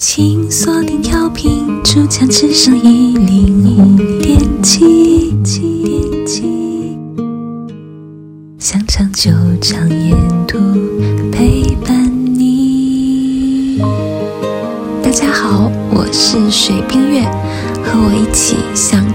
请锁定调频，珠江之声一零五点七。想长久，长沿途陪伴你。大家好，我是水冰月，和我一起想。